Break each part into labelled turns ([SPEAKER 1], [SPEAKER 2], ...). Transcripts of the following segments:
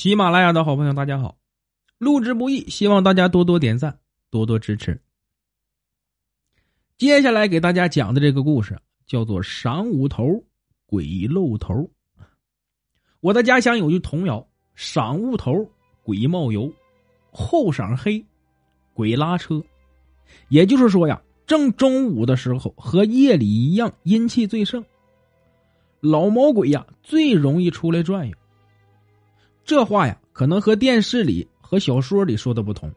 [SPEAKER 1] 喜马拉雅的好朋友，大家好！录制不易，希望大家多多点赞，多多支持。接下来给大家讲的这个故事叫做“晌午头鬼露头”。我的家乡有句童谣：“晌午头鬼冒油，后晌黑鬼拉车。”也就是说呀，正中午的时候和夜里一样，阴气最盛，老毛鬼呀最容易出来转悠。这话呀，可能和电视里和小说里说的不同。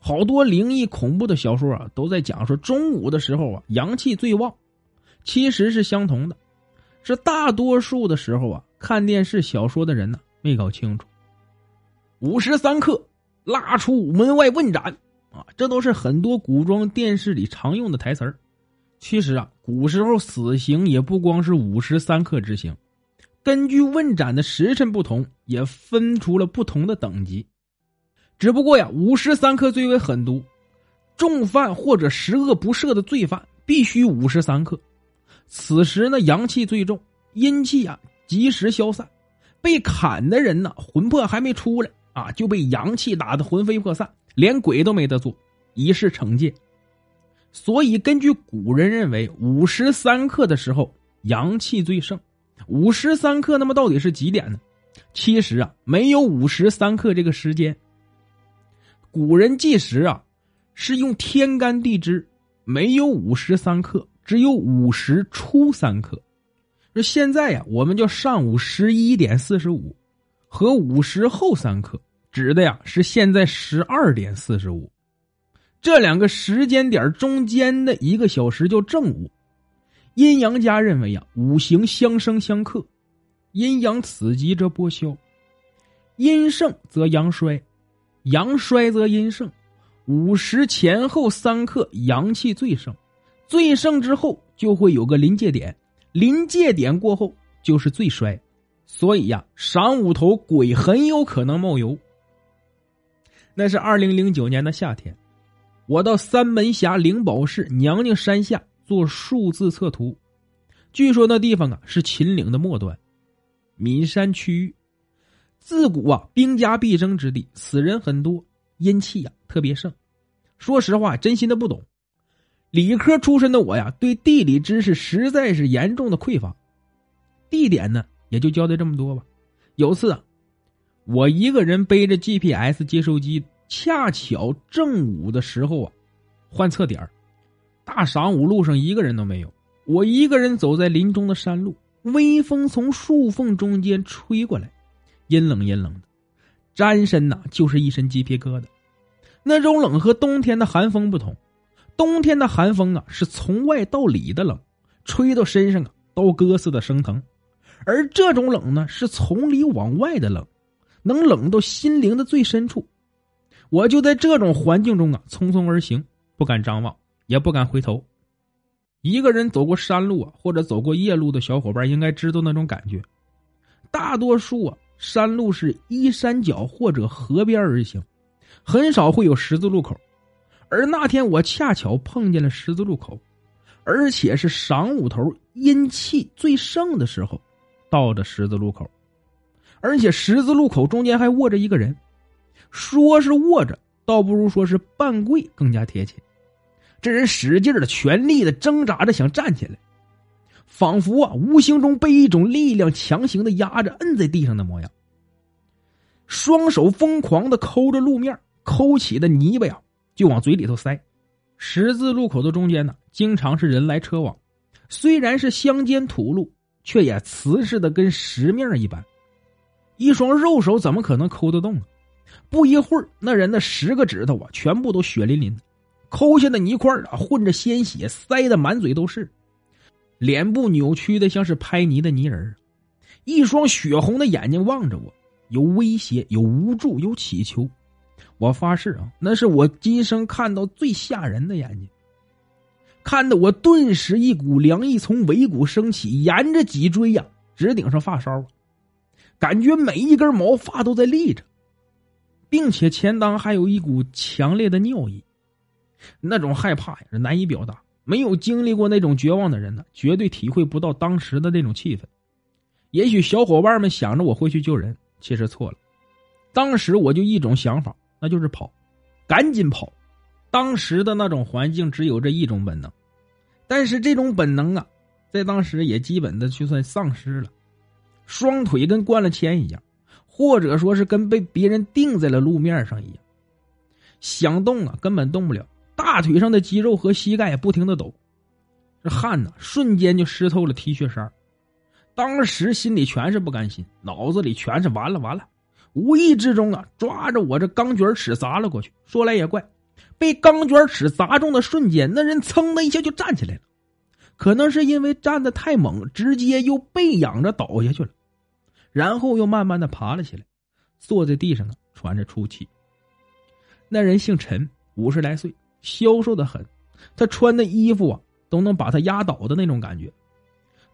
[SPEAKER 1] 好多灵异恐怖的小说啊，都在讲说中午的时候啊，阳气最旺。其实是相同的，是大多数的时候啊，看电视小说的人呢没搞清楚。午时三刻，拉出门外问斩啊，这都是很多古装电视里常用的台词儿。其实啊，古时候死刑也不光是午时三刻执行。根据问斩的时辰不同，也分出了不同的等级。只不过呀，午时三刻最为狠毒，重犯或者十恶不赦的罪犯必须午时三刻。此时呢，阳气最重，阴气啊及时消散。被砍的人呢，魂魄还没出来啊，就被阳气打得魂飞魄散，连鬼都没得做，以示惩戒。所以，根据古人认为，午时三刻的时候，阳气最盛。午时三刻，那么到底是几点呢？其实啊，没有午时三刻这个时间。古人计时啊，是用天干地支，没有午时三刻，只有午时初三刻。那现在呀，我们叫上午十一点四十五，和午时后三刻，指的呀是现在十二点四十五。这两个时间点中间的一个小时叫正午。阴阳家认为呀，五行相生相克，阴阳此极则波消，阴盛则阳衰，阳衰则阴盛。午时前后三刻，阳气最盛，最盛之后就会有个临界点，临界点过后就是最衰。所以呀，晌午头鬼很有可能冒油。那是二零零九年的夏天，我到三门峡灵宝市娘娘山下。做数字测图，据说那地方啊是秦岭的末端，岷山区域，自古啊兵家必争之地，死人很多，阴气呀特别盛。说实话，真心的不懂，理科出身的我呀，对地理知识实在是严重的匮乏。地点呢，也就交代这么多吧。有次啊，我一个人背着 GPS 接收机，恰巧正午的时候啊，换测点大晌午，路上一个人都没有。我一个人走在林中的山路，微风从树缝中间吹过来，阴冷阴冷的，沾身呐就是一身鸡皮疙瘩。那种冷和冬天的寒风不同，冬天的寒风啊是从外到里的冷，吹到身上啊刀割似的生疼；而这种冷呢是从里往外的冷，能冷到心灵的最深处。我就在这种环境中啊匆匆而行，不敢张望。也不敢回头，一个人走过山路啊，或者走过夜路的小伙伴应该知道那种感觉。大多数啊，山路是依山脚或者河边而行，很少会有十字路口。而那天我恰巧碰见了十字路口，而且是晌午头阴气最盛的时候，到的十字路口，而且十字路口中间还卧着一个人，说是卧着，倒不如说是半跪更加贴切。这人使劲的、全力的挣扎着想站起来，仿佛啊，无形中被一种力量强行的压着、摁在地上的模样。双手疯狂的抠着路面，抠起的泥巴呀就往嘴里头塞。十字路口的中间呢，经常是人来车往，虽然是乡间土路，却也瓷实的跟石面一般。一双肉手怎么可能抠得动啊？不一会儿，那人的十个指头啊，全部都血淋淋的。抠下的泥块啊，混着鲜血，塞得满嘴都是，脸部扭曲的像是拍泥的泥人一双血红的眼睛望着我，有威胁，有无助，有乞求。我发誓啊，那是我今生看到最吓人的眼睛，看得我顿时一股凉意从尾骨升起，沿着脊椎呀，直顶上发梢，感觉每一根毛发都在立着，并且前裆还有一股强烈的尿意。那种害怕呀，是难以表达。没有经历过那种绝望的人呢，绝对体会不到当时的那种气氛。也许小伙伴们想着我会去救人，其实错了。当时我就一种想法，那就是跑，赶紧跑。当时的那种环境只有这一种本能，但是这种本能啊，在当时也基本的就算丧失了，双腿跟灌了铅一样，或者说是跟被别人钉在了路面上一样，想动啊根本动不了，大腿上的肌肉和膝盖也不停的抖，这汗呢瞬间就湿透了 T 恤衫。当时心里全是不甘心，脑子里全是完了完了，无意之中啊抓着我这钢卷尺砸了过去。说来也怪。被钢卷尺砸中的瞬间，那人噌的一下就站起来了，可能是因为站的太猛，直接又背仰着倒下去了，然后又慢慢的爬了起来，坐在地上呢，喘着粗气。那人姓陈，五十来岁，消瘦的很，他穿的衣服啊，都能把他压倒的那种感觉。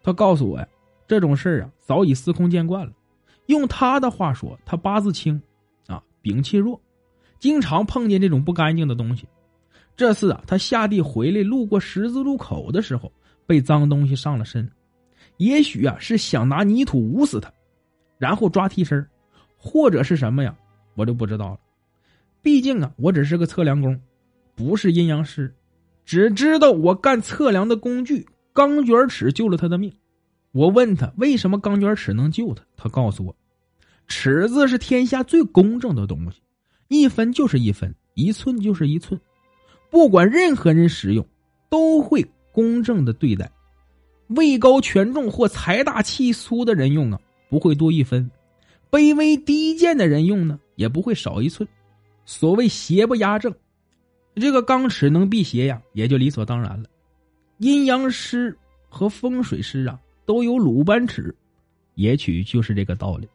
[SPEAKER 1] 他告诉我呀，这种事啊，早已司空见惯了。用他的话说，他八字轻，啊，禀气弱。经常碰见这种不干净的东西。这次啊，他下地回来，路过十字路口的时候，被脏东西上了身。也许啊，是想拿泥土捂死他，然后抓替身，或者是什么呀，我就不知道了。毕竟啊，我只是个测量工，不是阴阳师，只知道我干测量的工具钢卷尺救了他的命。我问他为什么钢卷尺能救他，他告诉我，尺子是天下最公正的东西。一分就是一分，一寸就是一寸，不管任何人使用，都会公正的对待。位高权重或财大气粗的人用啊，不会多一分；卑微低贱的人用呢，也不会少一寸。所谓邪不压正，这个钢尺能辟邪呀，也就理所当然了。阴阳师和风水师啊，都有鲁班尺，也许就是这个道理。